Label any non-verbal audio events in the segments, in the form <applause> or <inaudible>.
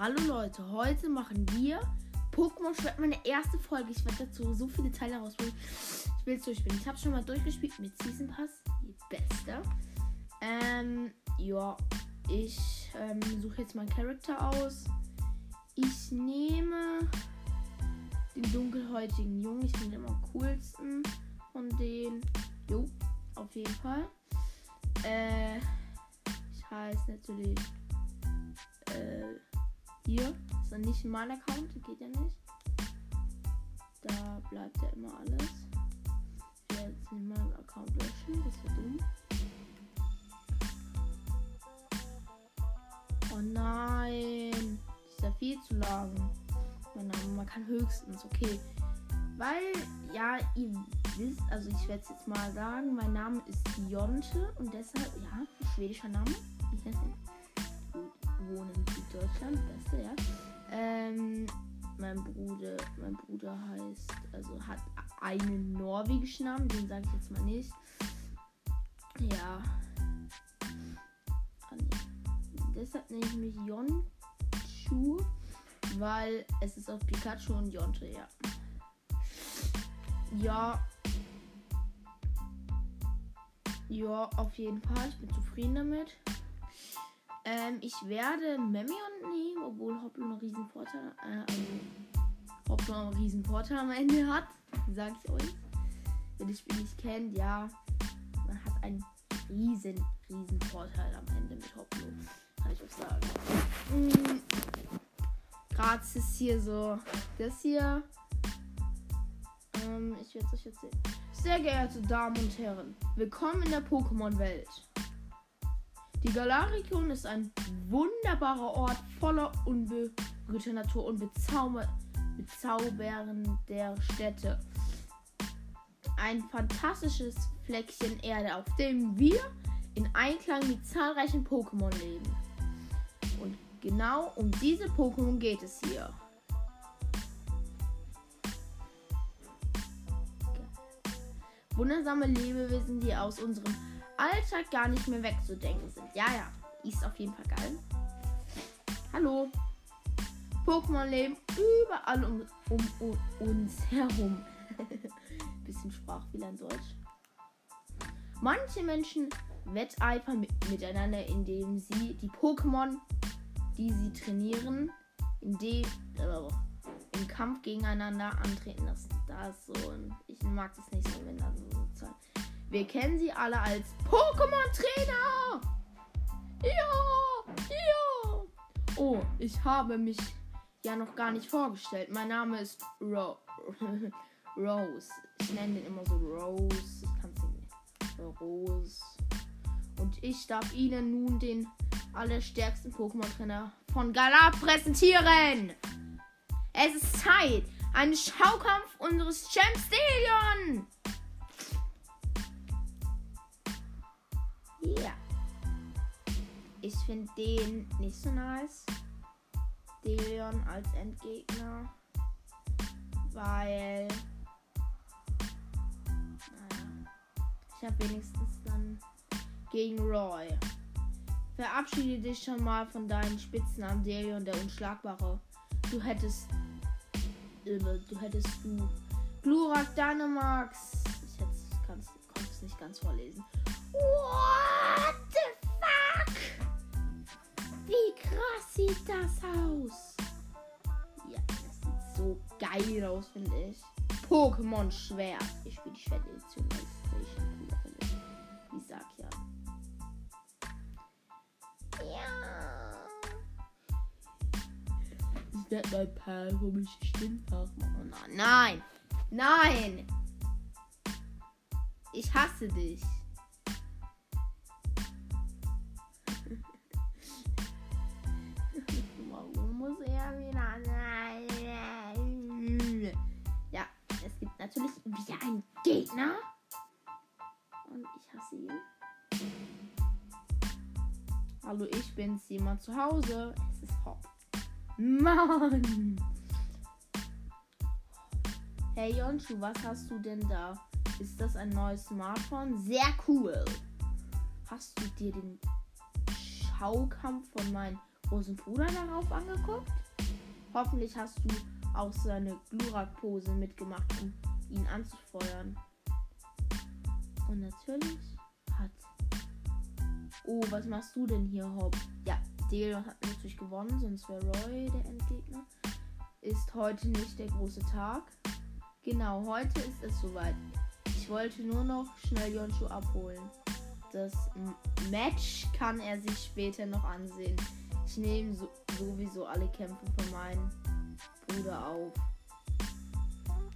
Hallo Leute, heute machen wir Pokémon Schwert, meine erste Folge. Ich werde dazu so viele Teile rausbringen. Ich will es durchspielen. Ich habe schon mal durchgespielt mit Season Pass. Die beste. Ähm, ja, ich ähm, suche jetzt meinen Charakter aus. Ich nehme den dunkelhäutigen Jungen. Ich finde den am coolsten von den. Jo, auf jeden Fall. Äh, ich heiße natürlich. Äh, hier ist dann nicht mein Account, geht ja nicht. Da bleibt ja immer alles. Ich werde jetzt nicht meinen Account löschen, das wäre dumm. Oh nein, das ist ja viel zu lang. Man kann höchstens, okay. Weil, ja, ihr wisst, also ich werde es jetzt mal sagen, mein Name ist Jonte und deshalb, ja, schwedischer Name. Ich nenne wohne in Süddeutschland, beste, ja. Ähm, mein Bruder, mein Bruder heißt, also hat einen norwegischen Namen, den sage ich jetzt mal nicht. Ja. Deshalb nenne ich mich Yonchu, weil es ist auf Pikachu und Jonte, ja. Ja. Ja, auf jeden Fall. Ich bin zufrieden damit. Ähm, ich werde Memion nehmen, obwohl Hopplo einen riesen Vorteil, äh, also Hopplo einen riesen Vorteil am Ende hat. Sag ich euch. Wenn das Spiel nicht kennt, ja, man hat einen riesen, riesen Vorteil am Ende mit Hopplo. Kann ich auch sagen. Mhm. Ist hier so das hier. Ähm, ich werde es euch erzählen. Sehr geehrte Damen und Herren, willkommen in der Pokémon-Welt. Die Galarikion ist ein wunderbarer Ort voller unberührter Natur und bezauber bezaubernder Städte. Ein fantastisches Fleckchen Erde, auf dem wir in Einklang mit zahlreichen Pokémon leben. Und genau um diese Pokémon geht es hier. Wundersame Lebewesen, die aus unserem Alltag gar nicht mehr wegzudenken sind. Ja, ja, ist auf jeden Fall geil. Hallo. Pokémon leben überall um, um, um uns herum. <laughs> Bisschen Sprachfehler in Deutsch. Manche Menschen wetteifern mit, miteinander, indem sie die Pokémon, die sie trainieren, indem, äh, im Kampf gegeneinander antreten lassen. Da ist so ein, ich mag das nicht so, wenn da so Zahlen. Wir kennen sie alle als Pokémon-Trainer. Ja, ja. Oh, ich habe mich ja noch gar nicht vorgestellt. Mein Name ist Ro <laughs> Rose. Ich nenne den immer so Rose. Ich kann es nicht. Rose. Und ich darf Ihnen nun den allerstärksten Pokémon-Trainer von Galar präsentieren. Es ist Zeit. Ein Schaukampf unseres Champ Stadion. Ja. Ich finde den nicht so nice. Delion als Endgegner. Weil. Naja. Ich habe wenigstens dann gegen Roy. Verabschiede dich schon mal von deinen Spitznamen Delion, der Unschlagbare. Du hättest. Du hättest du. Glurak Dynamax. Ich konnte es nicht ganz vorlesen. What the fuck? Wie krass sieht das aus? Ja, das sieht so geil aus, finde ich. Pokémon Schwert. Ich spiele die Schwertedition, weil ich sag ja. Ja. Ich werde mal ein paar komische Stimmen nachmachen. Oh nein! Nein! Ich hasse dich. Ja, es gibt natürlich wieder einen Gegner. Und ich hasse ihn. Hallo, ich bin's, jemand zu Hause. Es ist Hop. Mann! Hey Jonschu, was hast du denn da? Ist das ein neues Smartphone? Sehr cool. Hast du dir den Schaukampf von meinen großen Bruder darauf angeguckt? Hoffentlich hast du auch seine Glurak-Pose mitgemacht, um ihn anzufeuern. Und natürlich hat. Oh, was machst du denn hier, Hopp? Ja, Delion hat natürlich gewonnen, sonst wäre Roy der Endgegner. Ist heute nicht der große Tag. Genau, heute ist es soweit. Ich wollte nur noch schnell Jonshu abholen. Das Match kann er sich später noch ansehen. Ich nehme so, sowieso alle Kämpfe von meinem Bruder auf.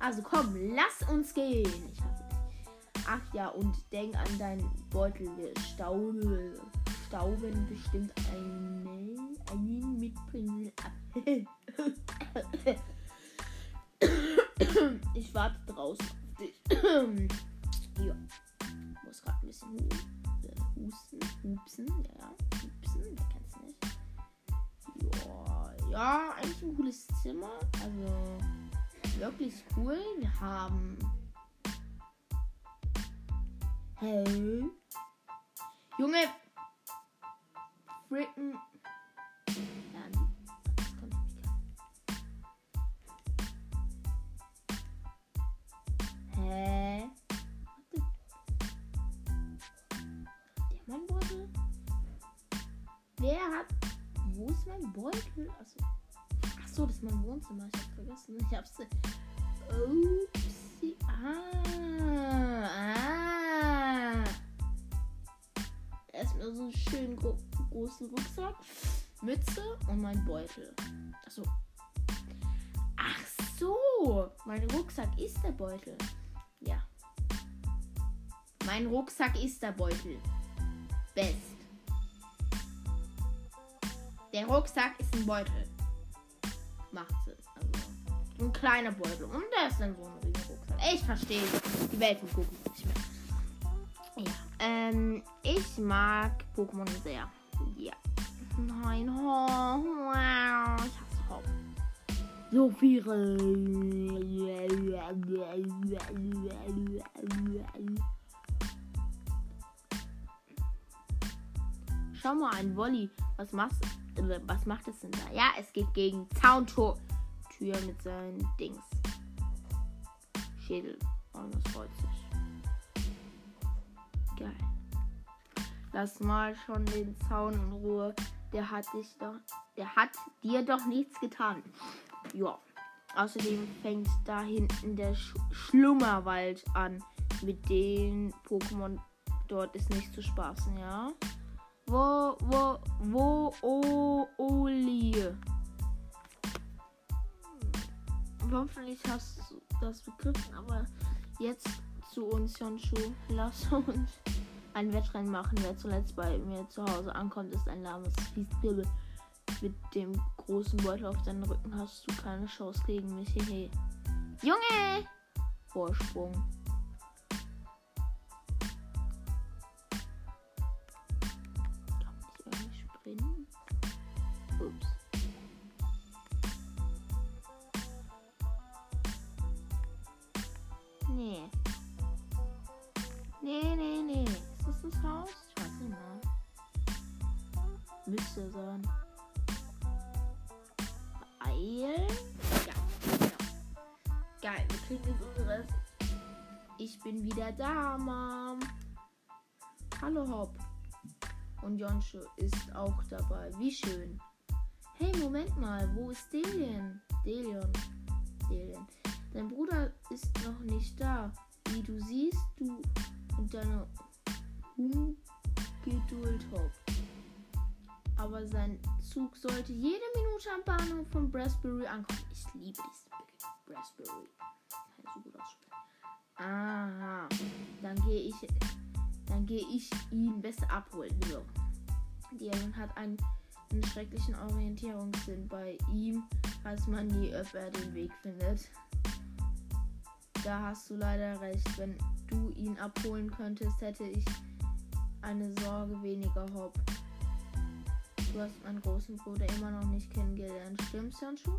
Also komm, lass uns gehen. Ich hasse dich. Ach ja, und denk an deinen Beutel. Wir stauben, stauben bestimmt einen, einen mitbringen ich warte draußen auf dich. ja. Muss gerade ein bisschen husten, hupsen. Ja, hupsen. Wer kennt's nicht? Ja, eigentlich ein cooles Zimmer. Also wirklich cool. Wir haben. Hey. Junge. Fricken. Wer hat. Wo ist mein Beutel? Achso. Achso, das ist mein Wohnzimmer. Ich hab vergessen. Ich hab's. Upsi. Ah. Ah. Erstmal so einen schönen gro großen Rucksack. Mütze und mein Beutel. Achso. Ach so. Mein Rucksack ist der Beutel. Ja. Mein Rucksack ist der Beutel. Best. Der Rucksack ist ein Beutel. Macht Sinn. Also ein kleiner Beutel. Und der ist dann so ein riesiger Rucksack. Ich verstehe die Welt von Pokémon nicht mehr. Ja. Ähm, ich mag Pokémon sehr. Ja. Nein, oh, wow. Ich hasse Hop. So viele. Schau mal, ein Wolli. Was machst äh, Was macht es denn da? Ja, es geht gegen Zauntor. Tür mit seinen Dings. Schädel. Und das freut sich. Geil. Lass mal schon den Zaun in Ruhe. Der hat dich doch. Der hat dir doch nichts getan. Ja. Außerdem fängt da hinten der Sch Schlummerwald an. Mit den Pokémon dort ist nicht zu spaßen, ja? Wo, wo, wo, oh, Oli. Hoffentlich hast du das begriffen, aber jetzt zu uns, Honshu. Lass uns ein Wettrennen machen. Wer zuletzt bei mir zu Hause ankommt, ist ein lahmes Fiesdribbel. Mit dem großen Beutel auf deinem Rücken hast du keine Chance gegen mich. Hehe. Junge! Vorsprung. Springen? Ups. Nee. Nee, nee, nee. Ist das das Haus? Ich weiß nicht mehr. Müsste sein. Beeilen? Ja, genau. Geil, wir kriegen jetzt unseres. Ich bin wieder da, Mom. Hallo, Hop. Und Jonschu ist auch dabei. Wie schön. Hey, Moment mal. Wo ist Delian? Delion. Delian. Dein Bruder ist noch nicht da. Wie du siehst, du und deine Ungeduld Hop. Aber sein Zug sollte jede Minute am Bahnhof von Raspberry ankommen. Ich liebe diesen aussprechen. Aha. Dann gehe ich. Dann gehe ich ihn besser abholen. So. Dialon hat einen, einen schrecklichen Orientierungssinn. Bei ihm weiß man nie, ob er den Weg findet. Da hast du leider recht. Wenn du ihn abholen könntest, hätte ich eine Sorge weniger, Hopp. Du hast meinen großen Bruder immer noch nicht kennengelernt. Stimmt's, Janschu?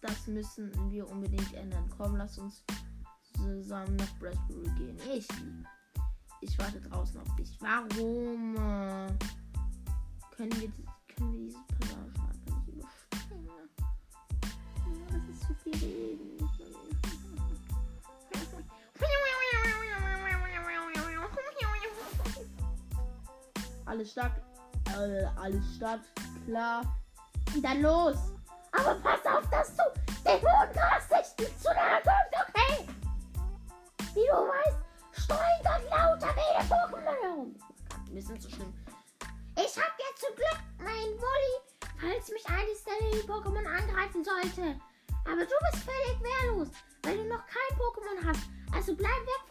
Das müssen wir unbedingt ändern. Komm, lass uns zusammen nach Raspberry gehen. Ich liebe. Ich warte draußen auf dich. Warum? Können wir, können wir diese Passage einfach nicht überspringen. Das ist zu viel Reden. Alles stark. Äh, alles stark. Klar. Und dann los. Aber pass auf, dass du den Mondgras nicht zu nahe kommst, okay? Wie du weißt, streuen dort lauter wilde Pokémon. Wir sind so schlimm. Ich hab ja zum Glück meinen Wolli, falls mich eines der Lily-Pokémon angreifen sollte. Aber du bist völlig wehrlos, weil du noch kein Pokémon hast. Also bleib weg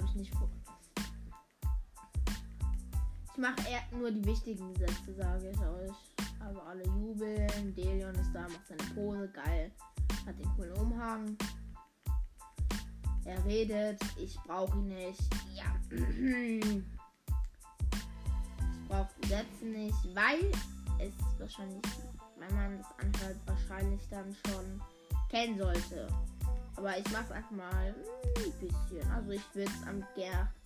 glaube ich, nicht vor. Ich mache eher nur die wichtigen Sätze, sage ich euch. Also alle jubeln. Delion ist da, macht seine Pose. Geil. Hat den coolen Umhang. Er redet. Ich brauche ihn nicht. Ja. <clears throat> ich brauche die Sätze nicht, weil es wahrscheinlich, wenn man das anhört, wahrscheinlich dann schon kennen sollte. Aber ich mache es einfach mal ein bisschen. Also ich würde es am,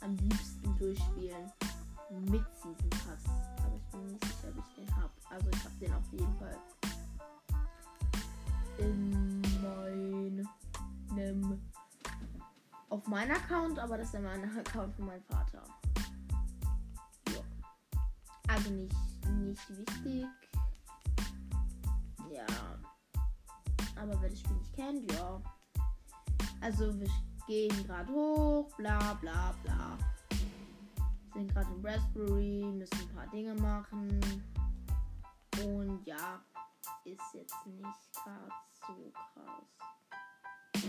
am liebsten durchspielen mit Season Pass. Aber ich bin nicht sicher, ob ich den habe. Also ich habe den auf jeden Fall in meinem auf meinem Account, aber das ist mein <laughs> Account von meinem Vater. Ja. Also nicht, nicht wichtig. Ja. Aber wer das Spiel nicht kennt, ja. Also wir gehen gerade hoch, bla bla bla. Sind gerade im Raspberry, müssen ein paar Dinge machen. Und ja, ist jetzt nicht gerade so krass.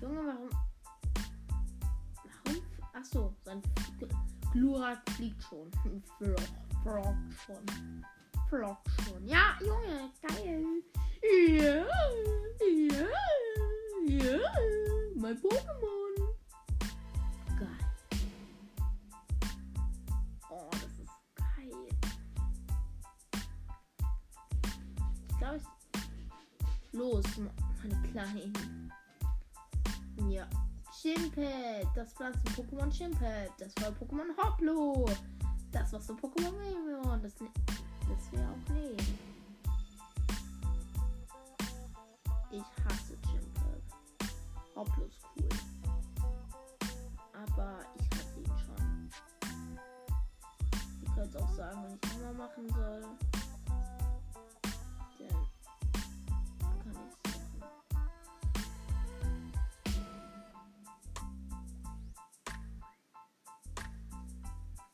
Junge, warum? Warum? Achso, sein Glurak fliegt schon. <laughs> Flock, Flock schon. Flock schon. Ja, Junge, geil. Ja, ja, ja. Mein Pokémon. Geil. Oh, das ist geil. Ich glaube, ich. Los, meine Kleinen. Ja. Chimpet. Das Pflanzen-Pokémon Chimpet. Das war Pokémon Hoplo. Das war so Pokémon Mimion. Das, ne das wäre auch nee. Ich hasse Chimpet. Hoplo ist cool. Aber ich hasse ihn schon. Ich könnte auch sagen, wenn ich immer machen soll.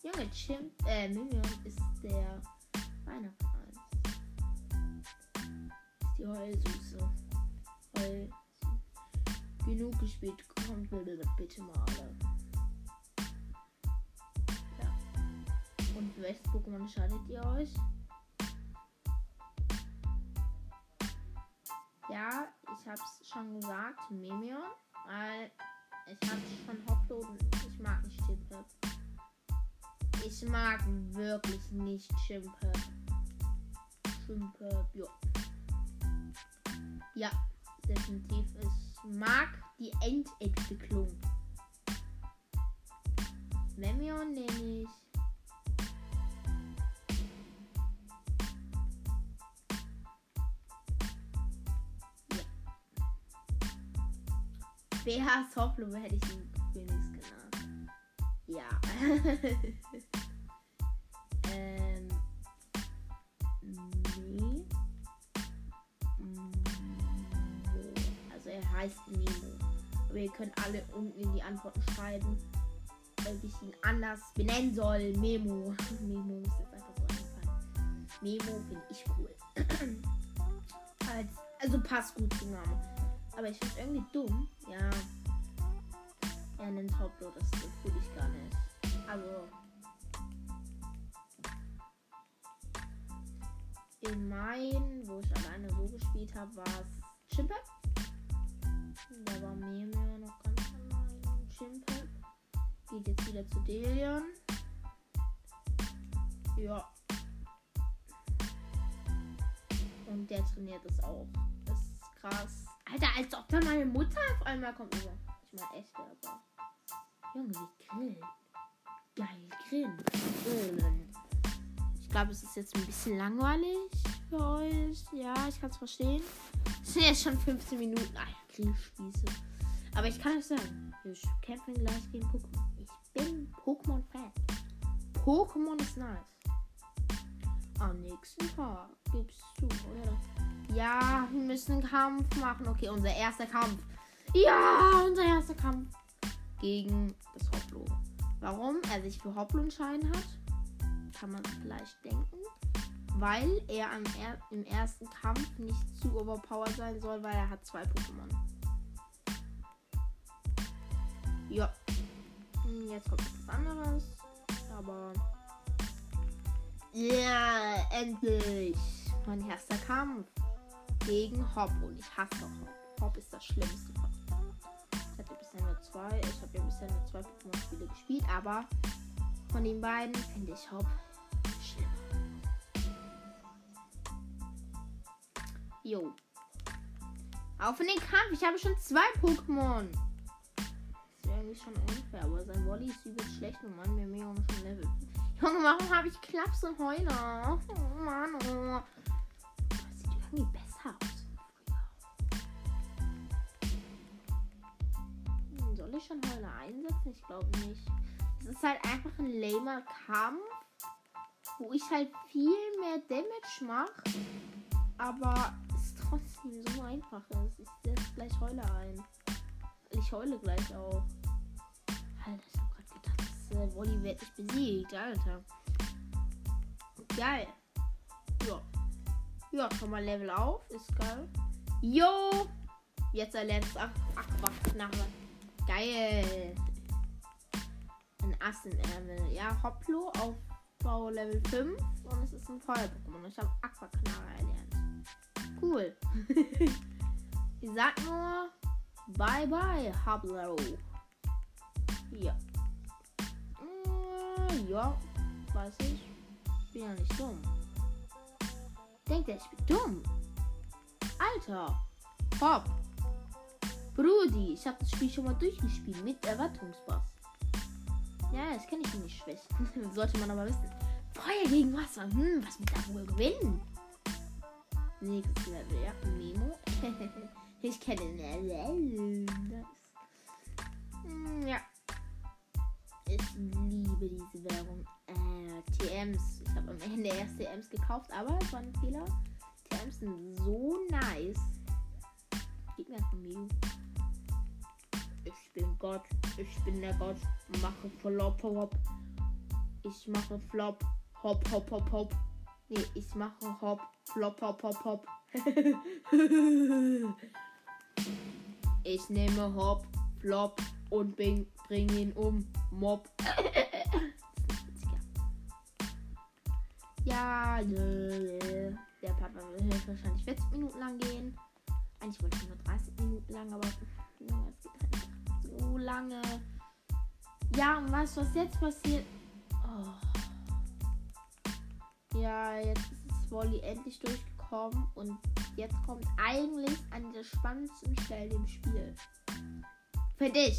Junge, Chimp, äh, Minion ist der Weihnachtsmann. Ist die Heulsüße. Heul. Genug gespielt, kommt bitte, mal alle. Ja. Und welches Pokémon entscheidet ihr euch? Ja, ich hab's schon gesagt, Mimion, weil ich hatte schon Hoplo und ich mag nicht Chimpep. Ich mag wirklich nicht Chimpep. Chimpep, ja. Ja, definitiv. Ich mag die Endentwicklung. Memion nehme ich. BH Soplo hätte ich ihn wenigstens genannt. Ja. <laughs> Heißt Memo. Aber ihr könnt alle unten in die Antworten schreiben, ob ich ihn anders benennen soll. Memo. <laughs> Memo ist jetzt einfach so eingefallen. Memo finde ich cool. <clears throat> Als Also passt gut zu Name. Aber ich finde irgendwie dumm. Ja. Er nennt Hoplo, das fühle ich gar nicht. Also. In Main, wo ich alleine so gespielt habe, war es Chimpe. Da war Meme noch ganz allein. Chimpe. Geht jetzt wieder zu Delion. Ja. Und der trainiert es auch. Das ist krass. Alter, als ob da meine Mutter auf einmal kommt. Über. Ich meine echt, aber. Junge, wie grillen. Geil, grillen. Ich glaube, es ist jetzt ein bisschen langweilig für euch. Ja, ich kann es verstehen. Es sind jetzt schon 15 Minuten. Ah ja, Grillspieße. Aber ich kann euch sagen, wir kämpfen gleich gegen Pokémon. Ich bin Pokémon-Fan. Pokémon ist nice. Am nächsten Tag gibst du, oder? Ja, wir müssen einen Kampf machen. Okay, unser erster Kampf. Ja, unser erster Kampf gegen das Hoplo. Warum er sich für Hoplo entscheiden hat, kann man vielleicht denken. Weil er er im ersten Kampf nicht zu overpowered sein soll, weil er hat zwei Pokémon. Ja. Hm, jetzt kommt etwas anderes. Aber. Ja, yeah, endlich! Mein erster Kampf gegen Hop. Und ich hasse Hop. Hop ist das Schlimmste. Ich hatte bisher nur zwei. Ich habe ja bisher nur zwei Pokémon-Spiele gespielt. Aber von den beiden finde ich Hop schlimmer. Jo. Auf in den Kampf. Ich habe schon zwei Pokémon eigentlich schon unfair, aber sein Volley ist übelst schlecht und Mann, wir mega schon Level. Junge, warum habe ich Klaps und Heuler? Oh Mann, oh. Das sieht irgendwie besser aus. Hm, soll ich schon Heuler einsetzen? Ich glaube nicht. Es ist halt einfach ein lamer Kampf, wo ich halt viel mehr Damage mache, aber es trotzdem so einfach ist. Ich setze gleich Heuler ein. Ich heule gleich auch. Alter, ich hab grad gedacht, das äh, Wolli wird nicht besiegt, Alter. Geil. Ja. Ja, schon mal Level auf. Ist geil. Jo! Jetzt erlernt es Aquaknarre. Geil. Ein Ass in Ärmel. Ja, Hoplo auf Bau Level 5 und es ist ein Feuer-Pokémon. Ich habe Aquaknarre erlernt. Cool. <laughs> ich sag nur Bye bye, Hoplo. Ja. Äh, ja, weiß ich. Bin ja nicht dumm. Denkt er, ich bin dumm? Alter. Hopp. Brudi, ich habe das Spiel schon mal durchgespielt mit Erwartungsbass. Ja, das kenne ich nicht schlecht. <laughs> Sollte man aber wissen. Feuer gegen Wasser. Hm, was mit da wohl gewinnen? Nächstes Level, ja. Memo. <laughs> ich kenne Level. Hm, ja. Ich liebe diese Werbung. Äh, TMs. Ich habe am Ende erst TMs gekauft, aber es war ein Fehler. TMs sind so nice. Gib mir einfach Mew. Ich bin Gott. Ich bin der Gott. Mache Flop, Hop. Ich mache Flop. Hop, Hop, Hop, Hop. Nee, ich mache Hop. Flop, Hop, Hop, Hop. <laughs> ich nehme Hop, Flop und bring, bring ihn um. Mob. ja. Der Part wird wahrscheinlich 40 Minuten lang gehen. Eigentlich wollte ich nur 30 Minuten lang, aber es geht halt nicht so lange. Ja, und weißt du, was jetzt passiert? Oh. Ja, jetzt ist das Volley endlich durchgekommen und jetzt kommt eigentlich an der spannendsten Stelle im Spiel. Für dich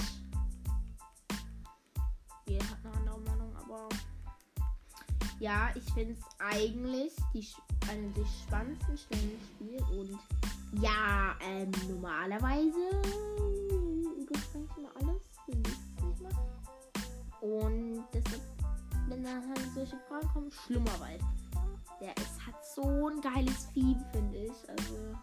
jeder hat eine andere Meinung, aber ja, ich finde es eigentlich die, eine der spannendsten Stellen im Spiel und ja, ähm, normalerweise überspringe ich immer alles. Und deshalb, wenn da halt solche Fragen kommen, Schlummerwald. Der ist, hat so ein geiles Theme, finde ich. Also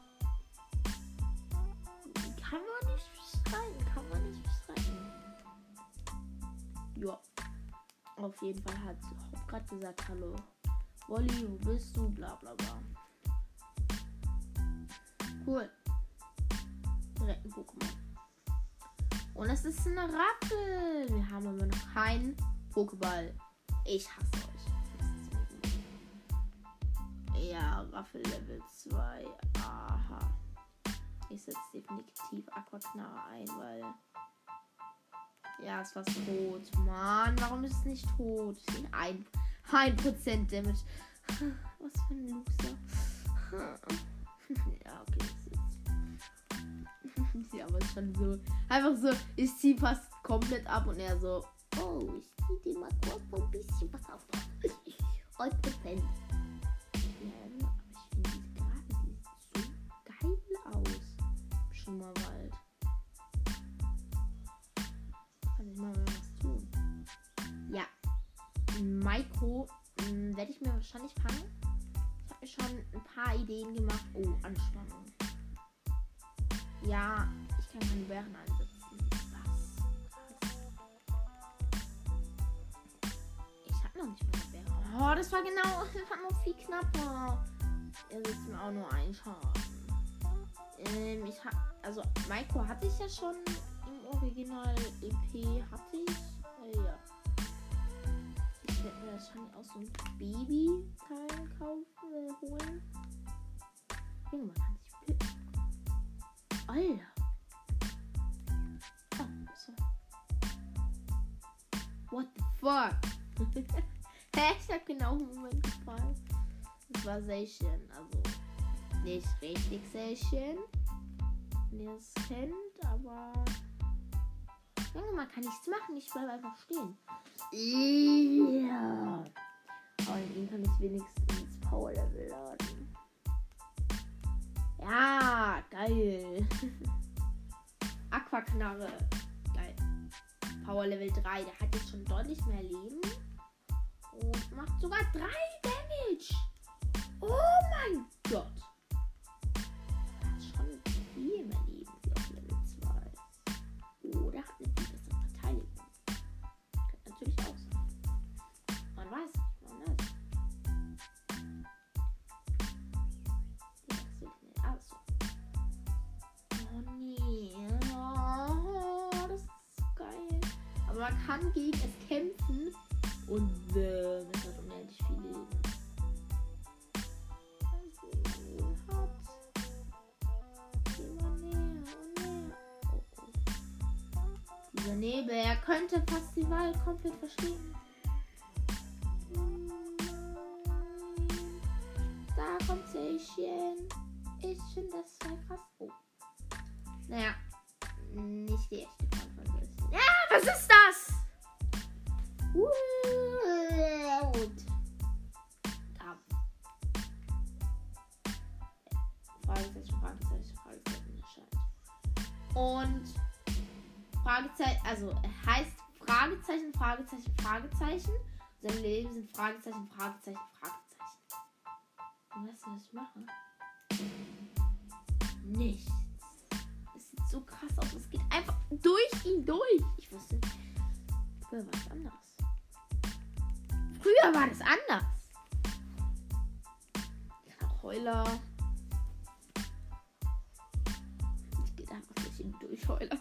Auf jeden Fall hat Hop gerade gesagt, hallo. Wolli, wo bist du? Bla bla bla. Cool. Direkt ein Pokémon. Und es ist eine Ratte. Wir haben aber noch keinen Pokéball. Ich hasse euch. Ja, Raffel Level 2. Aha. Ich setze definitiv Aquaknarre ein, weil. Ja, es war tot. Mann, warum ist es nicht tot? Ein, ein Prozent Damage. <laughs> Was für ein Loser. <laughs> ja, okay, <laughs> ja, aber schon so. Einfach so, ich ziehe fast komplett ab und er so. Oh, ich ziehe dir mal kurz so ein bisschen was auf. 1 Prozent. Schimmerwald. Kann Maiko hm, werde ich mir wahrscheinlich fangen. Ich habe mir schon ein paar Ideen gemacht. Oh, Anspannung. Ja, ich kann keine Bären einsetzen. Was? Ich habe noch nicht mal eine Bären. Oh, das war genau, <laughs> das war noch viel knapper. Er setzt mir auch nur einen Schaden. Ähm, ich habe also Maiko hatte ich ja schon im Original EP hatte ich. Äh, ja. Baby-Teil kaufen, äh, holen. Junge, man kann sich Blitz Alter. Oh, so. What the fuck? <laughs> Hä? ich hab genau im Moment gefallen. Das war sehr schön. Also, nicht richtig sehr schön wenn ihr es kennt, aber. Junge, man kann nichts machen. Ich bleibe einfach stehen. Ja. In ihm kann ich wenigstens Power Level laden. Ja, geil. <laughs> Aquaknarre. Geil. Power Level 3. Der hat jetzt schon deutlich mehr Leben. Und macht sogar 3 Damage. Oh mein man kann gegen es kämpfen und äh, es hat unendlich viel Leben. Dieser Nebel, er könnte fast die Wahl komplett verstehen. Da kommt Sächen. Ich finde das sehr krass. Oh. Naja, nicht die echte was ist das? Gut. Ja. Fragezeichen, Fragezeichen, Fragezeichen. Und Fragezeichen, also heißt Fragezeichen, Fragezeichen, Fragezeichen. Sein Leben sind Fragezeichen, Fragezeichen, Fragezeichen. Und was ich mache? Nichts so krass aus. Es geht einfach durch ihn durch. Ich wusste, früher war es anders. Früher war das anders. Heuler. Ich gehe einfach durch ihn durch, Heuler.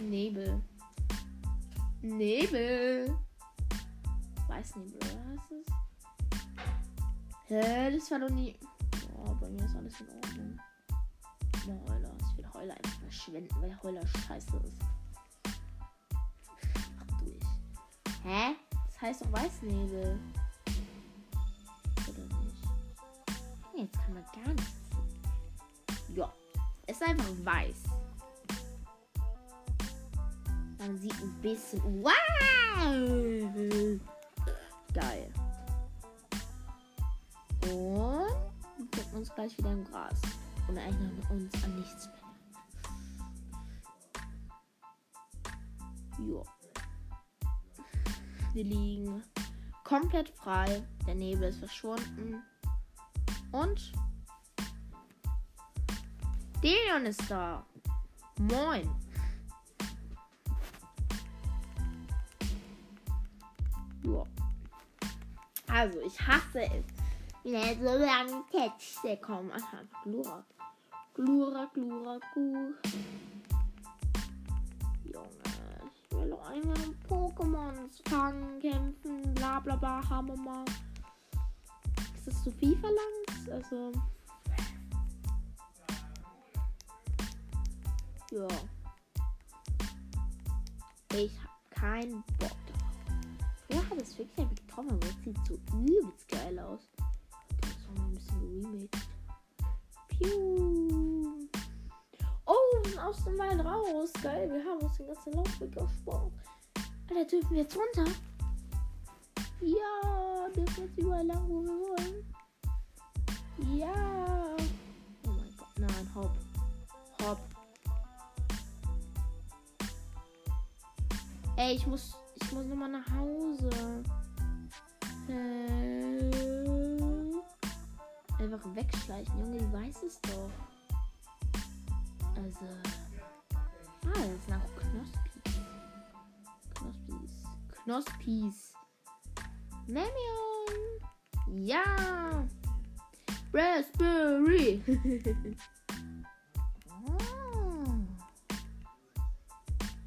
Nebel. Nebel. Weißnebel, oder heißt es? Hä, das war doch nie. Oh, bei mir ist alles in Ordnung. Oh, Heuler. Heuler einfach verschwenden, weil Heuler scheiße ist. Mach durch. Hä? Das heißt doch Weißnebel. Oder nicht? Jetzt kann man gar nichts. Ja. Es ist einfach weiß. Man sieht ein bisschen. Wow! Geil. Und wir gucken uns gleich wieder im Gras. Und erinnern uns an nichts mehr. Jo. Wir liegen komplett frei. Der Nebel ist verschwunden. Und Delion ist da. Moin. Jo. Also, ich hasse es. Wenn so lange Texte kommen. Aha, Glurak. Glurak, Glurak, Gur. Eigentlich mit Pokémons fangen, kämpfen, bla bla bla, Hammer mal. Ist das zu viel verlangt? Also. Ja. Ich hab keinen Bock drauf. Ja, das wirklich einfach getroffen, aber das sieht so übelst geil aus. Das war mal ein bisschen remixed. Piu. Oh, wir aus dem Wald raus. Geil, wir haben uns den ganzen Laufweg gesprungen. Alter, dürfen wir jetzt runter? Ja, dürfen jetzt überall lang, wo wir wollen. Ja. Oh mein Gott, nein, hopp. Hopp. Ey, ich muss, ich muss nochmal nach Hause. Äh, einfach wegschleichen, Junge, die weiß es doch. Also. Ah, das sind auch Knospis. Knospis. Knospis. Memion. Ja. Raspberry. <laughs> oh.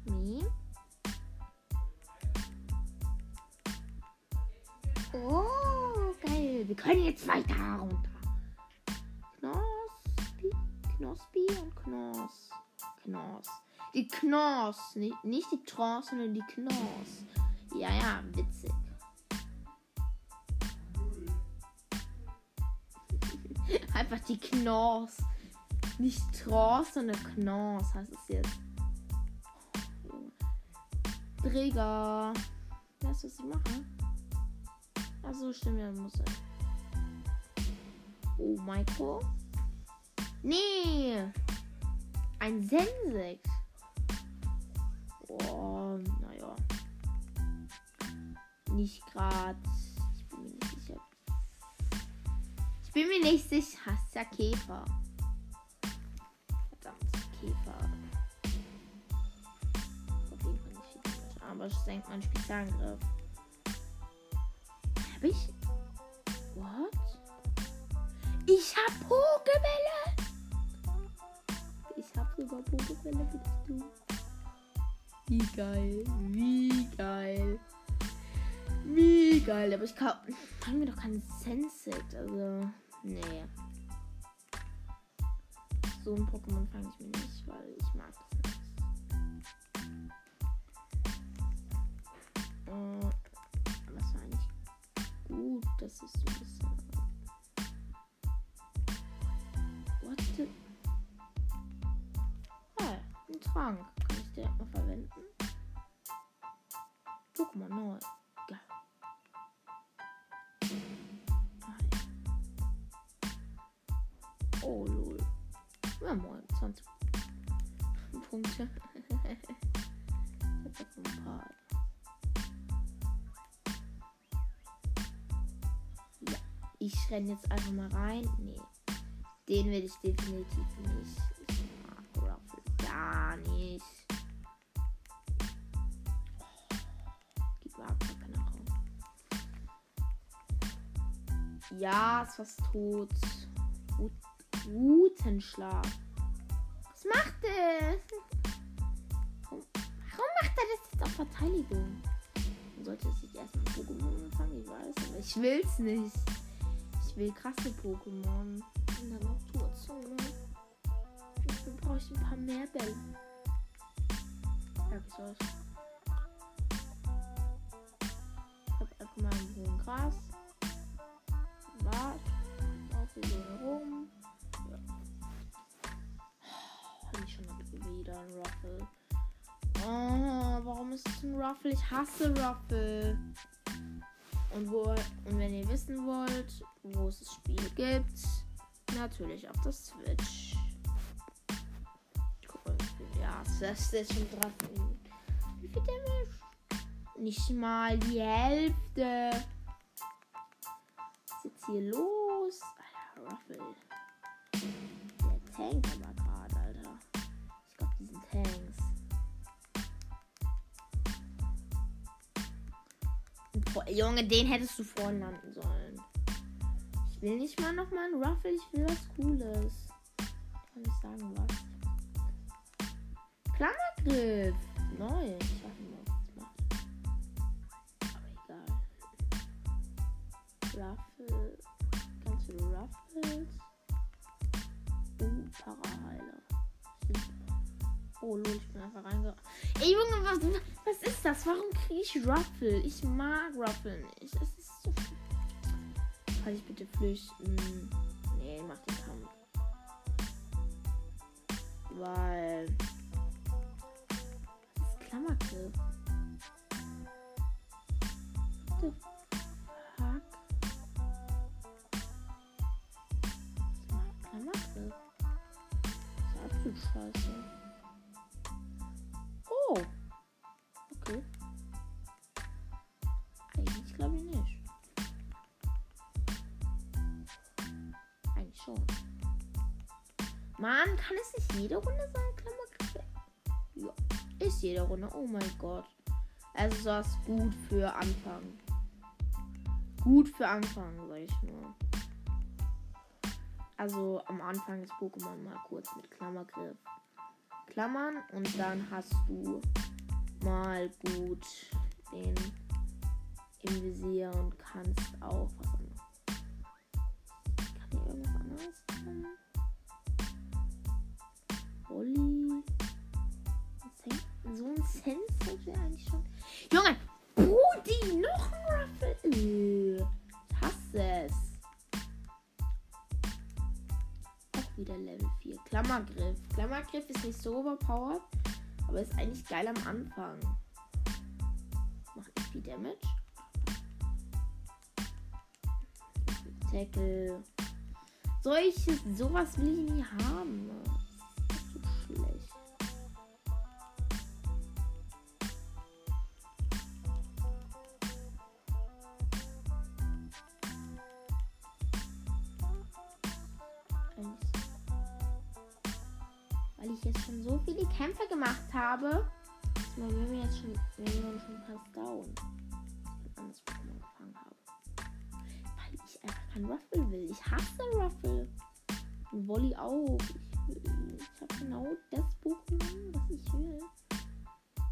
Me. Oh, geil. Wir können jetzt weiter runter. Knospi, und Knoss. Knoss. Die Knoss. Nicht, die Trance, sondern die Knoss. Ja, ja, witzig. <laughs> Einfach die Knoss. Nicht Trance, sondern Knoss heißt es jetzt. Träger. Weißt du, was ich mache? Achso, stimmt, ja, muss er. Oh, Maiko? Nee! Ein Sensek. Oh, naja. Nicht gerade. Ich bin mir nicht sicher. Ich bin mir nicht sicher. Ist ja Käfer. Verdammt, Käfer. Aber es senkt meinen Spezialangriff. Hab ich? What? Ich hab Pokebälle! Für dich, du. Wie geil. Wie geil. Wie geil. Aber ich kann, kann mir doch keinen Sensit. Also, nee. So ein Pokémon fange ich mir nicht, weil ich mag das nicht. Äh, was war eigentlich gut? Das ist so ein bisschen. What the? Ah, ein Trank. Kann ich direkt mal verwenden? Pokémon neu. Geil. Ah, ja. Oh, lol. Ja, moin. 20 Punkte. <laughs> ich hab noch ein paar. Ja, ich renne jetzt einfach mal rein. Nee. Den will ich definitiv nicht. Ja, ist fast tot. Wut Wutenschlag. Was macht es? Warum, warum macht er das jetzt auf Verteidigung? Man sollte sich erstmal Pokémon fangen, ich weiß, aber ich will's nicht. Ich will krasse Pokémon in der Naturzone. Dafür brauche ich ein paar mehr Bälle. Ja, was soll's. Ich hab einfach mal einen hohen Gras. Wir gehen rum. Ja. Hab ich schon wieder ein Ruffle. Oh, warum ist es ein Ruffle? Ich hasse Ruffle. Und, wo, und wenn ihr wissen wollt, wo es das Spiel gibt, natürlich auf der Switch. Ja, das ist schon drauf. Wie viel Damage? Nicht mal die Hälfte. Was ist jetzt hier los? Ruffle. Der Tank aber gerade, Alter. Ich glaube, die sind Tanks. Boah, Junge, den hättest du vorhin landen sollen. Ich will nicht mal noch mal einen Ruffle, ich will was Cooles. soll ich sagen, was? Klammergriff. Neu. Ich weiß nicht, was das macht. Aber egal. Ruffle. Ruffles. Uh, Paraheiler. Oh, lol, ich bin einfach reingerannt. Ey, Junge, was, was ist das? Warum kriege ich Ruffle? Ich mag Ruffle nicht. Es ist so. Kann ich bitte flüchten? Nee, mach den Kampf. Weil. Was ist Klammergriff? What Macht Klammergriff? Das ist scheiße. Oh. Okay. Eigentlich glaube ich nicht. Eigentlich schon. Mann, kann es nicht jede Runde sein, Klammergriff? Ja, ist jede Runde. Oh mein Gott. Also das ist gut für Anfang. Gut für Anfang, sag ich nur. Also am Anfang des Pokémon mal kurz mit Klammergriff. Klammern und dann hast du mal gut den im Visier und kannst auch was anderes. Kann hier irgendwas anderes kommen? Olli. So ein Sensor wäre eigentlich schon. Junge! Brudi, noch ein Ruffle! Äh, Ich hasse es. Wieder Level 4. Klammergriff. Klammergriff ist nicht so overpowered, aber ist eigentlich geil am Anfang. Macht nicht viel Damage. Tackle. Solches, sowas will ich nie haben. Weil ich jetzt schon so viele Kämpfe gemacht habe. ist mein Mimi jetzt schon, Mimi schon fast down. Ich ein anderes Pokémon habe. Weil ich einfach kein Ruffle will. Ich hasse Ruffle. Und Wolli auch. Ich, will- ich habe genau das Pokémon, was ich will.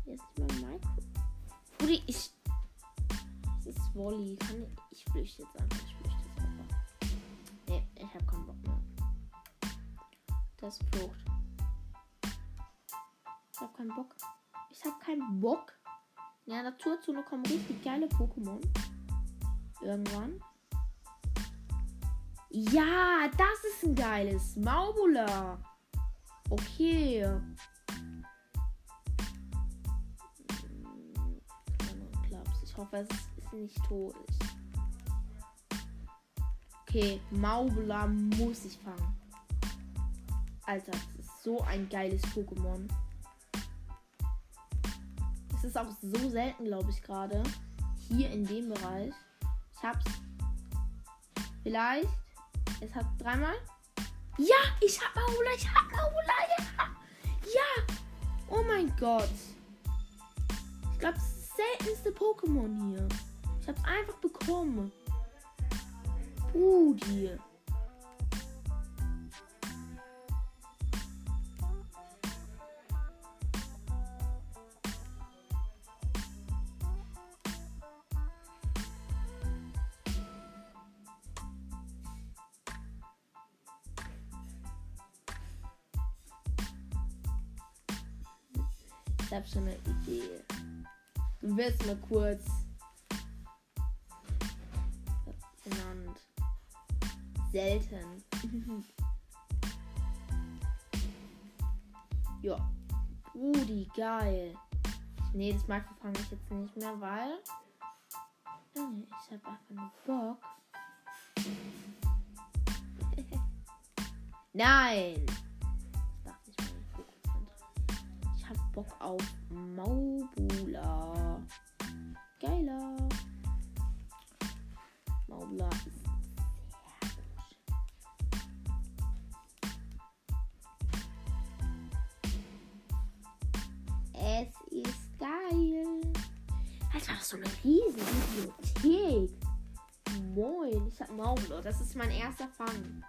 Jetzt mal Micro. Brudi, ich. Es ist Wolli. Kann ich, ich flüchte jetzt einfach. Ich flüchte jetzt einfach. Nee, ich habe keinen Bock mehr. Das Flucht. Hab keinen Bock. Ich hab keinen Bock. In der Naturzone kommen richtig geile Pokémon. Irgendwann. Ja, das ist ein geiles. Maubula. Okay. Ich hoffe, es ist, ist nicht tot. Okay, Maubula muss ich fangen. Alter, das ist so ein geiles Pokémon. Es ist auch so selten, glaube ich, gerade. Hier in dem Bereich. Ich hab's. Vielleicht. Es hat dreimal. Ja, ich hab Maula, ich hab Maula, ja. Ja. Oh mein Gott. Ich glaube, das seltenste Pokémon hier. Ich hab's einfach bekommen. Brudi. Ich hab schon eine Idee. Du wirst mal kurz genannt. Selten. <laughs> ja. Rudi, geil. Nee, das Marco fange ich jetzt nicht mehr, weil. Ich hab einfach nur Bock. <laughs> Nein! Bock auf Maubula. Geiler. Maubula ist sehr gut. Es ist geil. Alter, das ist so eine riesen Bibliothek. Moin, ich hab Maubula. Das ist mein erster Fang.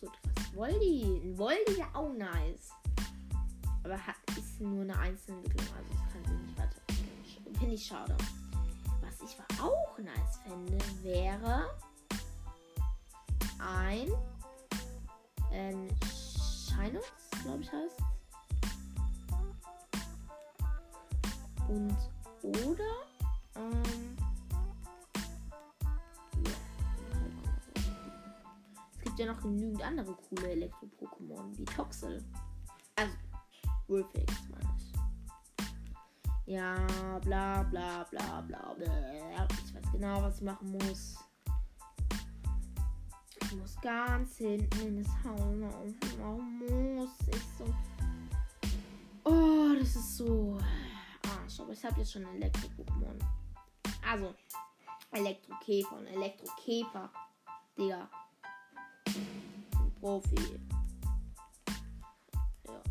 so krass. Voldi. Voldi wäre auch nice. Aber hat, ist nur eine Einzelentwicklung, also das kann sie nicht weiter. Finde ich schade. Was ich auch nice fände, wäre ein ähm, Shinox, glaube ich heißt. Und oder ähm, ja noch genügend andere coole Elektro-Pokémon wie Toxel. Also Wolfix meine ich. Ja, bla bla bla bla bla. Ich weiß genau, was ich machen muss. Ich muss ganz hinten in das Haus. Warum muss ich so. Oh, das ist so. Arsch. Aber ich habe jetzt schon Elektro-Pokémon. Also, Elektrokäfer und Elektrokäfer. Digga. Profi. Ja.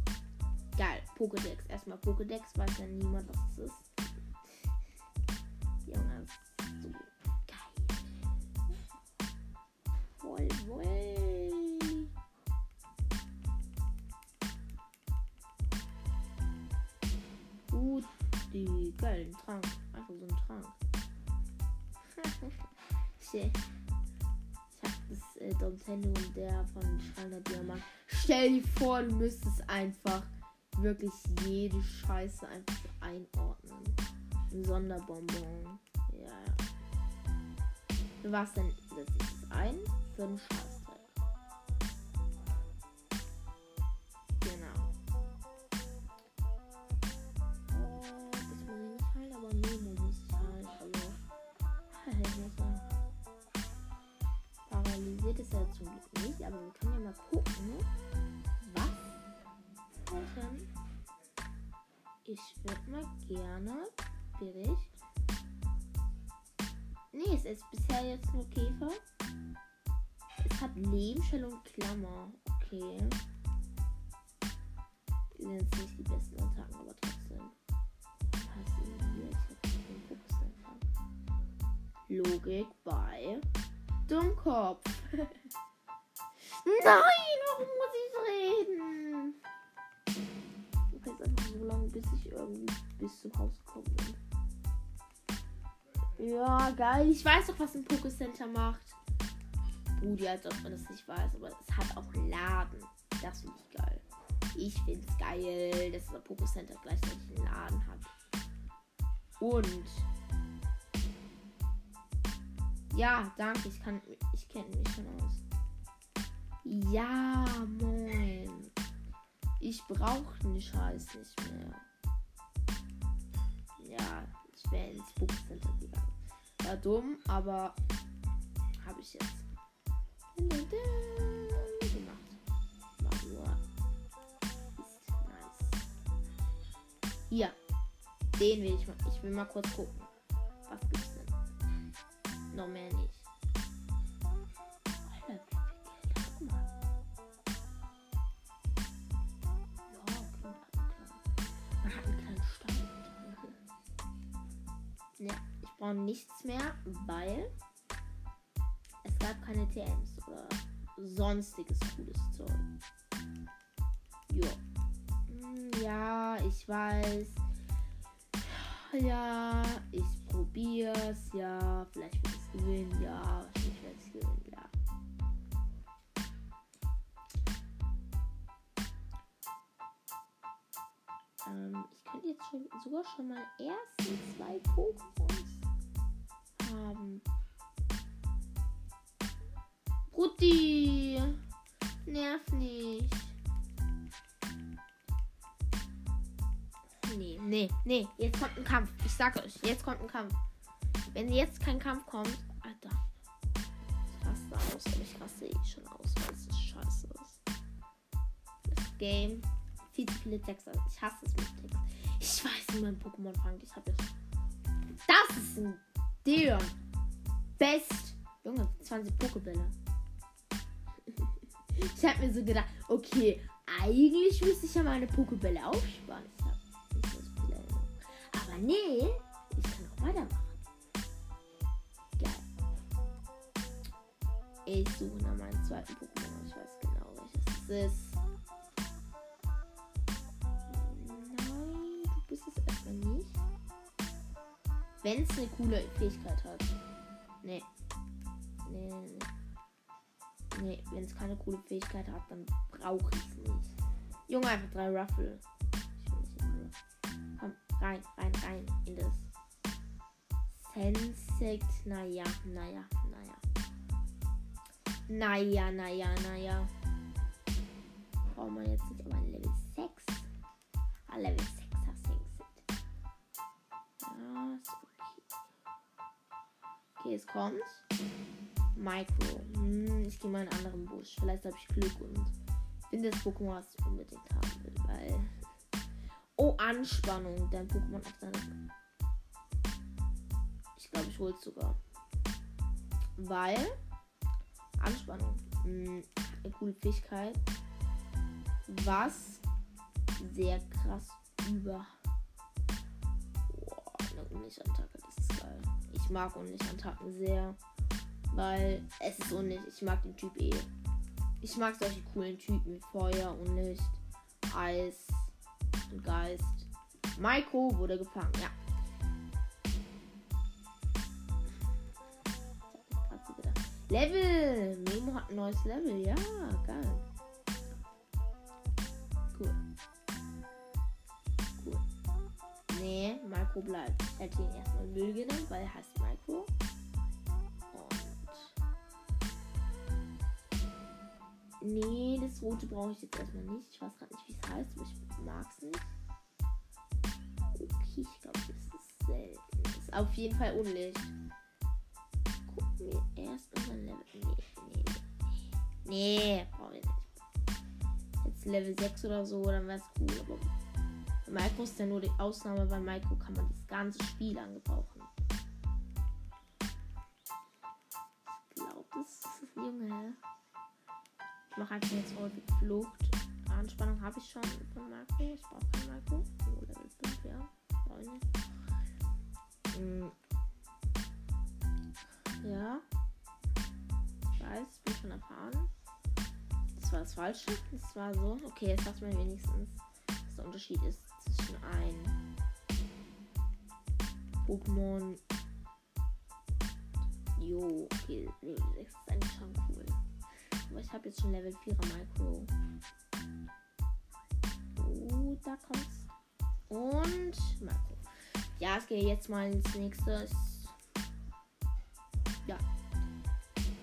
Geil. Pokédex. Erstmal Pokédex. Weiß ja niemand, was es ist. <laughs> Junge, so geil. Voll, voll. Gut, die geilen Trank. Einfach so ein Trank. <laughs> Shit. Äh, Nintendo und der von Schreiner Diamant. Stell dir vor, du müsstest einfach wirklich jede Scheiße einfach einordnen. Ein Sonderbonbon. Ja. Für was denn setze ich das ein? Für Scheißteil. Paralysiert ist er zum Glück nicht, aber wir können ja mal gucken, was denn ich würde mal gerne Bericht. Nee, es ist bisher jetzt nur Käfer. Es hat Lehmschelle und Klammer. Okay. Die sind jetzt nicht die besten Attacken, aber trotzdem. Logik bei Dummkopf. <laughs> Nein, warum muss ich reden? Okay, jetzt einfach so lange, bis ich irgendwie bis zum Haus gekommen bin. Ja, geil. Ich weiß doch, was ein Pokécenter macht. Brudi, als ob man das nicht weiß, aber es hat auch Laden. Das finde ich geil. Ich finde es geil, dass das Pokécenter gleichzeitig einen Laden hat. Und ja, danke. Ich kann, ich kenne mich schon aus. Ja, moin. Ich brauche den Scheiß nicht mehr. Ja, ich wäre ins Bookcenter gegangen. War dumm, aber habe ich jetzt gemacht. Ist nice. Hier, den will ich mal. Ich will mal kurz gucken. Was gibt's? Noch mehr nicht. Ja, ich brauche nichts mehr, weil es gab keine TMs oder sonstiges cooles Zeug. Jo. Hm, Ja, ich weiß. Ja, ich probier's. Ja, vielleicht wird es gewinnen. Ja, wahrscheinlich werde ich gewinnen. Ja. Ähm, ich könnte jetzt schon, sogar schon mal ersten zwei Pokémons haben. Brutti! Nerv nicht. Nee, nee. Jetzt kommt ein Kampf. Ich sag euch, jetzt kommt ein Kampf. Wenn jetzt kein Kampf kommt, Alter. Ich raste aus, ich raste eh schon aus, weil es ist scheiße ist. Das Game. Viel zu viele Texte. Ich hasse es mit Text. Ich weiß, wie man Pokémon fangt. Ich hab jetzt. Das ist ein der Best. Junge, 20 Pokébälle. <laughs> Ich hab mir so gedacht, okay, eigentlich müsste ich ja meine Pokébälle aufsparen. Nee, ich kann auch weitermachen. Geil. Ich suche nach meinem zweiten Pokémon. Ich weiß genau, es. Nein, du bist es erstmal nicht. Wenn es eine coole Fähigkeit hat. Nee. Nee, nee. Nee, wenn es keine coole Fähigkeit hat, dann brauche ich es nicht. Junge, einfach drei Ruffle. Rein, rein, rein in das. Sensect, naja, naja, naja. Naja, naja, naja. Brauchen wir jetzt nicht, aber Level 6. Ah, Level 6er Sensect. Ja, ist okay. Okay, es kommt. Micro. Hm, ich gehe mal in einen anderen Busch. Vielleicht habe ich Glück und finde das Pokémon, was ich unbedingt haben will, weil. Oh, Anspannung. Dein Pokémon auf deiner. Ich glaube, ich hole es sogar. Weil. Anspannung. Hm, eine coole Fähigkeit. Was sehr krass über. Boah, eine Unlichtattacke. Das ist geil. Ich mag Unlichtattacken sehr. Weil es ist unnötig. Ich mag den Typ eh. Ich mag solche coolen Typen Feuer, Unlicht, Eis Geist. Maiko wurde gefangen, ja. Level! Memo hat ein neues Level, ja, geil. Cool. Cool. Nee, Maiko bleibt. Er hat ihn erstmal Müll genannt, weil er heißt Maiko. Nee, das rote brauche ich jetzt erstmal nicht. Ich weiß gerade nicht, wie es heißt, mag es nicht. Okay, ich glaube, das ist selten. Das ist auf jeden Fall Unlicht. Gucken wir erst mal Level. Nee, nee, nee. Nee, brauche ich nicht. Jetzt Level 6 oder so, dann wäre es cool. Aber bei Micro ist ja nur die Ausnahme, bei Micro kann man das ganze Spiel angebrauchen. Ich glaube, das Junge. Ich mache einfach jetzt häufig Flucht. Anspannung habe ich schon von Marco. Ich brauche kein Marco. Oh, Level 5, ja. Nicht. Mm. Ja. Ich weiß, bin schon erfahren. Das war das Falsche. Das war so. Okay, jetzt sagt man wenigstens, was der Unterschied ist zwischen ein Pokémon. Jo, okay, Level 6 ist eigentlich schon cool. Aber ich habe jetzt schon Level 4er Micro. Kommt's. Und Micro. Ja, es geht jetzt mal ins nächste. Ja.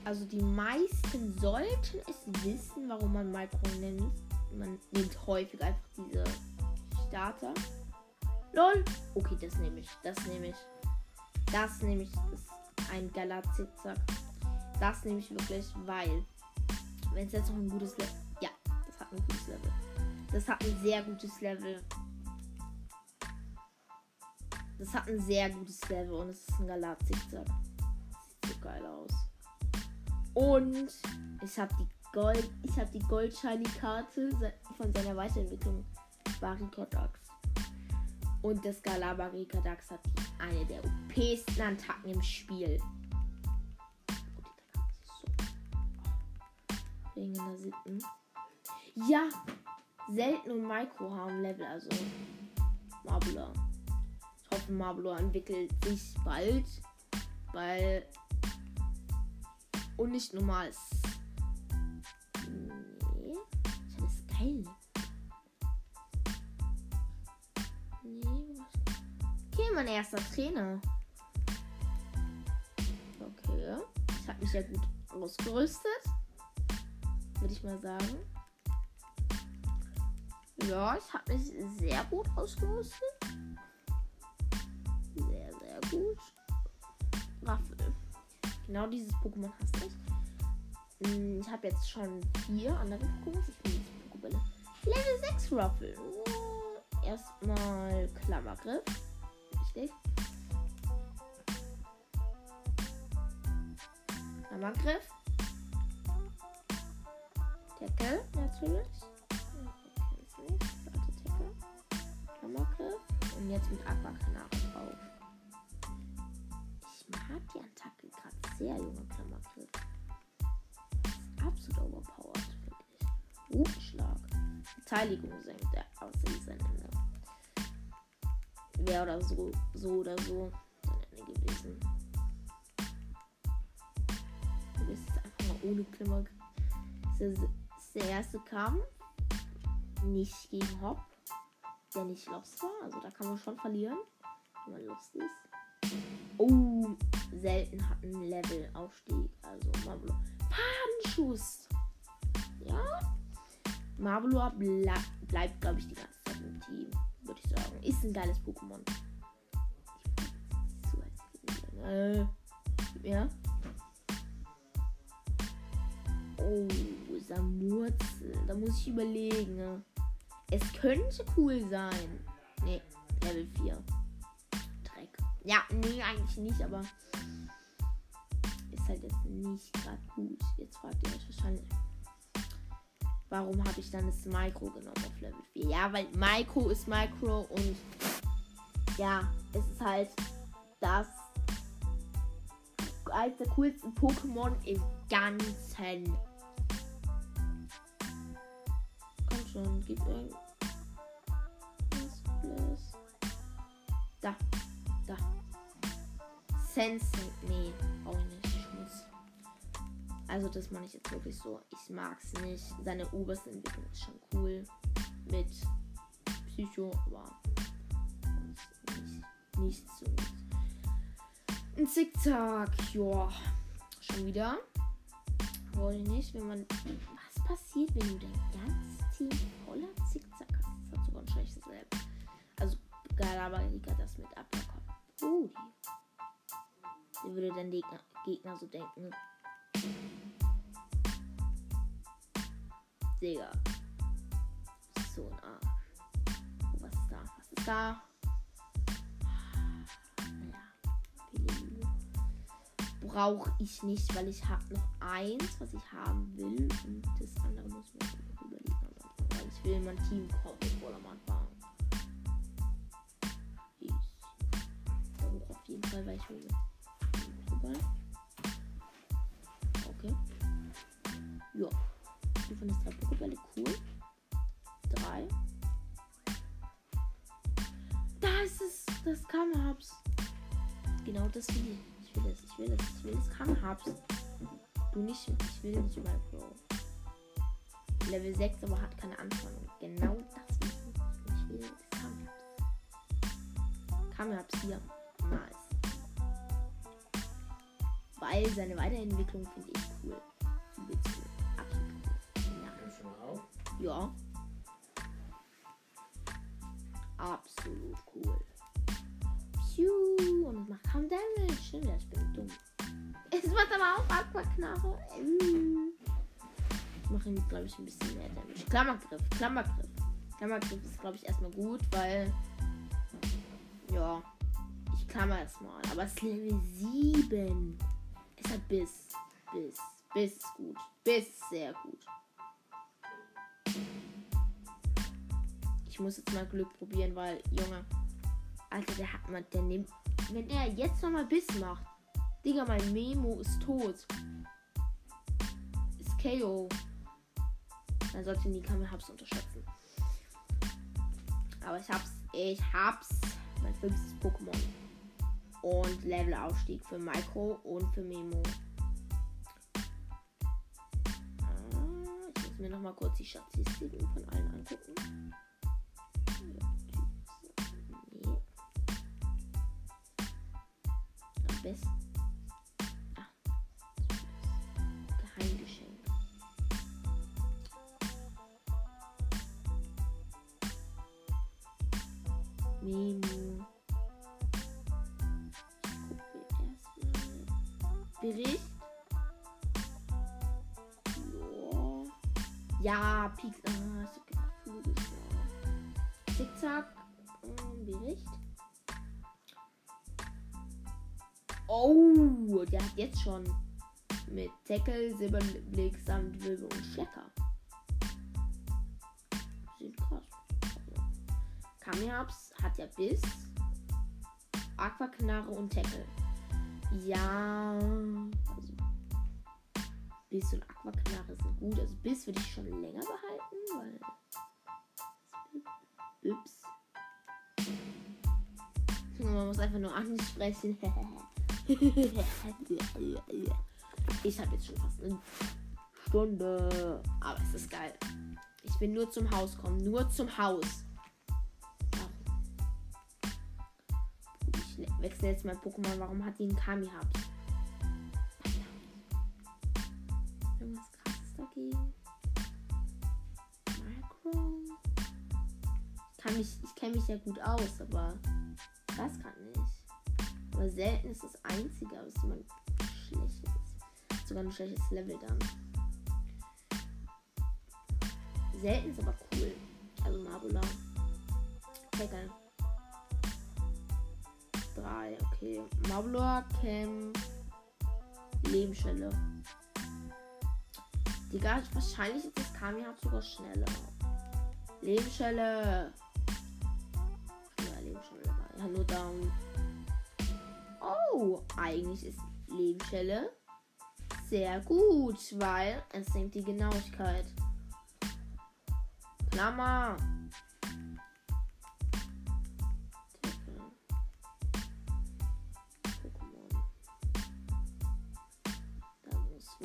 Also die meisten sollten es wissen, warum man Micro nennt. Man nimmt häufig einfach diese Starter. Lol. Okay, das nehme ich. Das nehme ich. Das nehme ich. Das ist ein geiler Zickzack. Das nehme ich wirklich, weil wenn es jetzt noch ein gutes Level. Ja, das hat ein gutes Level. Das hat ein sehr gutes Level. Das hat ein sehr gutes Level und es ist ein Galat-Zickzack. Sieht so geil aus. Und ich habe die Gold, ich habe die Gold Shiny Karte von seiner Weiterentwicklung Barricadax. Und das Gala Barricadax hat eine der OP-sten Attacken im Spiel. Wegen der Sitten. Ja, selten und Micro haben Level, also Marbula. Ich hoffe, Marbula entwickelt sich bald, weil und nicht normal. Nee, ich habe geil. Nee, was? Okay, mein erster Trainer. Okay, ich habe mich ja gut ausgerüstet, würde ich mal sagen. Ja, ich habe mich sehr gut ausgerüstet. Sehr, sehr gut. Waffel. Genau dieses Pokémon hasse ich. Hm, Ich habe jetzt schon vier andere Pokémon. Ich bin jetzt Pokébälle. Level 6 Ruffle. Oh, Erstmal Klammergriff. Richtig. Klammergriff. Tackle, natürlich. Klammergriff. Und jetzt mit Aquakanare drauf. Ich mag die Attacke gerade sehr, junge Klammergriff. Ist absolut overpowered, finde ich. Rutenschlag. Beteiligung senkt der Aussehensende. Wäre oder so, so oder so sein Ende gewesen. Du bist einfach mal ohne Klimmer. Das ist der erste Kampf. Nicht gegen Hopp, der nicht los war. Also da kann man schon verlieren, wenn man lost ist. Oh, selten hat ein Level-Aufstieg. Also Marble. Fadenschuss. Ja. Marble ble bleibt, glaube ich, die ganze Zeit im Team. Würde ich sagen. Ist ein geiles Pokémon. Äh, ja. Oh, Samurzel. Da muss ich überlegen. Es könnte cool sein. Nee, Level 4. Dreck. Ja, nee, eigentlich nicht, aber ist halt jetzt nicht gerade gut. Jetzt fragt ihr euch wahrscheinlich, warum habe ich dann das Micro genommen auf Level 4? Ja, weil Micro ist Micro und ja, es ist halt das eines der coolsten Pokémon im Ganzen. Schon, gib irgendwas. Da, da. Sensei. Nee, ich nicht. Ich muss. Also, das mache ich jetzt wirklich so. Ich mag es nicht. Seine oberste Entwicklung ist schon cool. Mit Psycho, aber nicht, nicht so. Ein Zickzack. Ja. Schon wieder. Wollte ich nicht, wenn man. Was passiert, wenn du dein ganzes Team Leben. Also, Galabariga das mit Uppercut. Oh, wie würde denn der Gegner, so denken? Digga. So ein Arsch. Was ist da? Was ist da? Brauche ich nicht, weil ich habe noch eins, was ich haben will. Und das andere muss ich mir überlegen. Weil ich will in mein Team kommen voll am jeden Fall, weil ich will. Okay. Ja. Ich finde das drei Pokébälle cool. Drei. Da ist es. Das Kammerhabs. Genau das will ich. Ich will es. Ich will es. Ich will es Kammerhabs. Du nicht. Ich will nicht Micro. Level 6, aber hat keine Anspannung. Genau das will ich. Ich will das Kammerhabs. Kammerhabs hier. Nice. Weil seine Weiterentwicklung finde ich cool. Absolut cool. Ja. Ja. Absolut cool. Piu, und macht kaum Damage. Stimmt, ich bin dumm. Es macht aber auch Aquaknarre. Ich mache ihm, glaube ich, ein bisschen mehr Damage. Klammergriff, Klammergriff. Klammergriff ist, glaube ich, erstmal gut, weil. Ja. Ich klammer es mal. Aber es ist Level 7. Biss. Biss ist gut. Ist sehr gut. Ich muss jetzt mal Glück probieren, weil, Junge. Alter, der hat man, der nimmt. Wenn er jetzt nochmal Biss macht. Digga, mein Memo ist tot. Ist KO. Dann sollte nie Kamehabs unterschätzen. Aber ich hab's. Ich hab's. Mein fünftes Pokémon. Und Levelaufstieg für Micro und für Memo. Ah, Ich muss mir noch mal kurz die Statistiken von allen angucken. Nee. Am besten. Ah. Memo. Bericht. Ja. Ja, Peaks. Ah. Zickzack. Ähm, Bericht. Oh, der hat jetzt schon mit Tackle, Silberblick, Samtwilbe und Schlecker. Sieht krass. Kamehaps hat ja Biss, Aquaknarre und Tackle. Ja, also Biss und Aquaknarre sind gut. Also Biss würde ich schon länger behalten. weil. Ups. Man muss einfach nur ansprechen. <laughs> ich habe jetzt schon fast eine Stunde. Aber es ist geil. Ich will nur zum Haus kommen. Nur zum Haus. Wechsle jetzt mein Pokémon. Warum hat die einen Kami gehabt? Irgendwas krasses dagegen. Micro. Kann mich, ich kenne mich ja gut aus, aber das kann nicht. Aber selten ist das einzige, man schlecht ist. Sogar ein schlechtes Level dann. Selten ist aber cool. Also Marbula. Okay, geil. Drei, okay. Marbula, Camp, Lebensschelle. Digga, wahrscheinlich ist das Kami hat sogar schneller. Lebensschelle. Ja, Lebensschelle. Ja, nur down. Oh, eigentlich ist Lebensschelle sehr gut, weil es senkt die Genauigkeit. Klammer.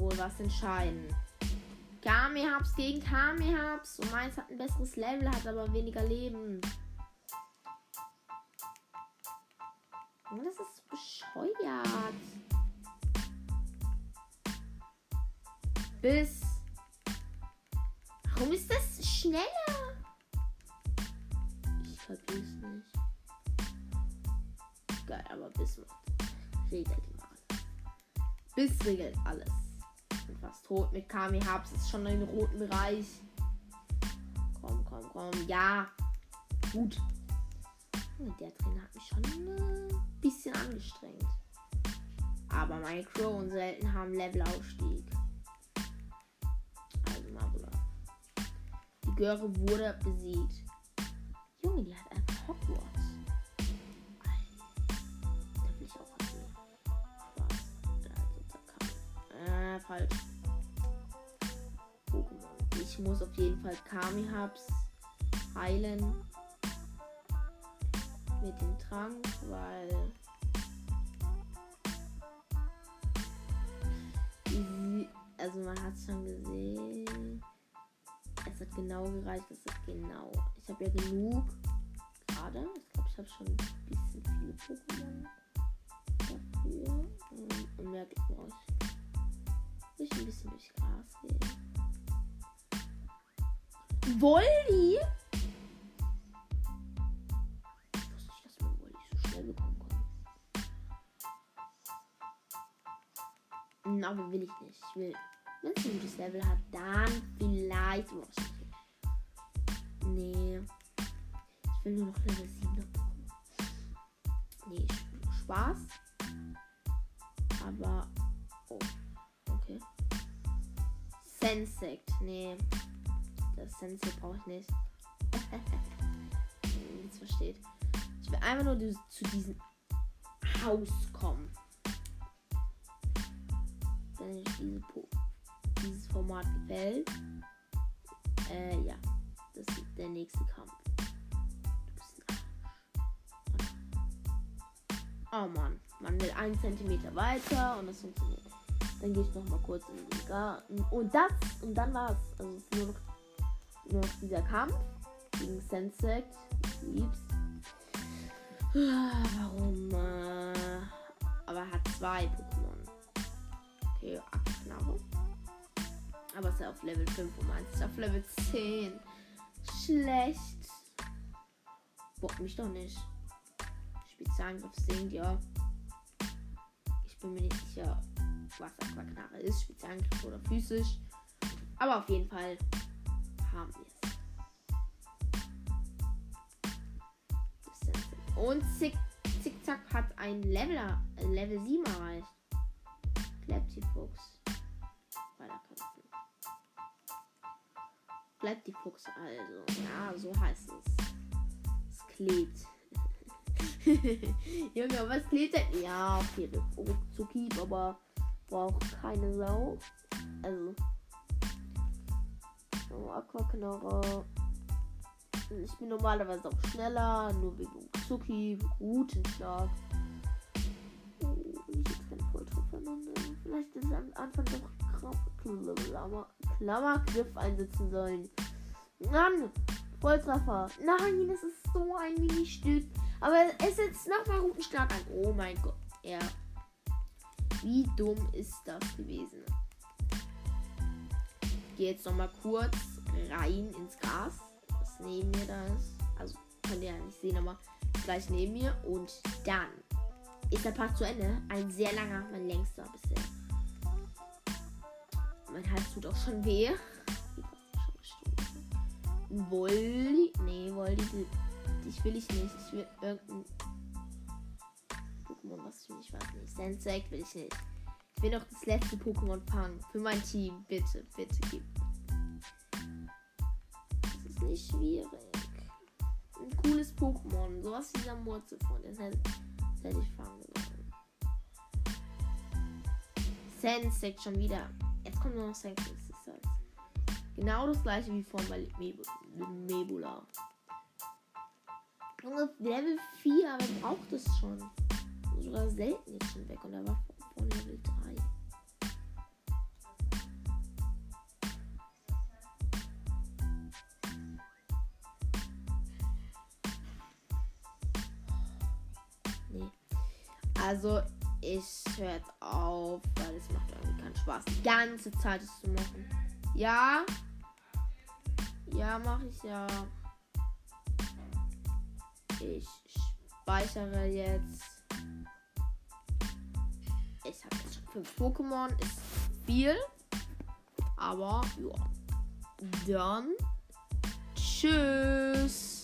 Wohl was entscheiden. Kamehaps gegen Kamehaps. Und meins hat ein besseres Level, hat aber weniger Leben. Oh, das ist bescheuert. Bis. Warum ist das schneller? Ich vergiss nicht. Geil, aber bis macht. Regelt mal. Bis regelt alles. Fast tot mit Kami Habs. Ist schon im roten Bereich. Komm, komm, komm. Ja. Gut. Der Trainer hat mich schon ein bisschen angestrengt. Aber Micro und selten haben Levelaufstieg. Also Mabula. Die Göre wurde besiegt. Junge, die hat einfach Hogwarts. Da will ich auch was Spaß. Äh, falsch. Ich muss auf jeden Fall Kami Hubs heilen mit dem Trank, weil also man hat schon gesehen, es hat genau gereicht, es hat genau. Ich habe ja genug gerade. Ich glaube, ich habe schon ein bisschen viele Pokémon dafür. Und brauche ich. Ich ein bisschen durch Gras gehen. Wolli? aber will ich nicht. Ich will, wenn es ein gutes Level hat, dann vielleicht. Oh, nee. Ich will nur noch Level 7 bekommen. Nee, Spaß. Aber. Oh. Okay. Sensect. Nee. Das Sensect brauche ich nicht. <laughs> Jetzt versteht. Ich will einfach nur zu diesem Haus kommen wenn euch diese dieses Format gefällt. Äh, ja. Das ist der nächste Kampf. Oh Mann. Man will einen Zentimeter weiter und das funktioniert. Dann gehe ich noch mal kurz in den Garten. Und das, und dann war's. Also es ist nur noch, nur dieser Kampf gegen Sensect. Lieb's. Warum? Äh, aber er hat zwei Pokémon. Okay, Aktknarre. Aber ist auf Level 5 und meins ist auf Level 10. Schlecht. Bock mich doch nicht. Spezialangriff sinkt, ja. Ich bin mir nicht sicher, was Aquaknarre ist. Spezialangriff oder physisch. Aber auf jeden Fall haben wir es. Und Zick, Zickzack hat ein Level, Level 7 erreicht. Bleibt die Fuchs. Weiterkämpfen. Bleibt die Fuchs also. Ja, so heißt es. Es klebt. <laughs> Junge, was klebt denn? Ja, okay, zu Keep, aber braucht keine Sau. Also. Oh, Aquaknarre. Ich bin normalerweise auch schneller, nur wegen Zuki, guten Schlag. Oh, ich jetzt keine Volltreffer. Vielleicht ist am Anfang doch Klammer, Klammergriff einsetzen sollen. Mann, Volltreffer. Nein, das ist so ein Mini-Stück. Aber es setzt nochmal guten Schlag an. Oh mein Gott. Ja. Wie dumm ist das gewesen? Gehe jetzt nochmal kurz rein ins Gras. Das neben mir da ist. Also könnt ihr ja nicht sehen, aber gleich neben mir. Und dann ist der Part zu Ende. Ein sehr langer, mein längster bisher. Mein Hals tut auch schon weh. Wolli. Nee, Wolli. Ich will ich nicht. Ich will irgendein Pokémon, was ich nicht weiß nicht. Sensei will ich nicht. Ich will noch das letzte Pokémon fangen. Für mein Team. Bitte, bitte gib. Das ist nicht schwierig. Ein cooles Pokémon. Sowas wie dieser Murzelfreund. Das hätte, das hätte ich fangen sollen. Sensei schon wieder. Jetzt kommt nur noch Sensei. Das halt genau das gleiche wie vorhin bei Mebula. Junge, Level 4, aber braucht es schon. Sogar selten ist schon weg und er war von Level 3. Nee. Also, ich höre jetzt auf, weil es macht irgendwie keinen Spaß, die ganze Zeit es zu machen. Ja. Ja, mache ich ja. Ich speichere jetzt. Ich habe jetzt schon fünf Pokémon. Ist viel. Aber ja. Dann. Tschüss.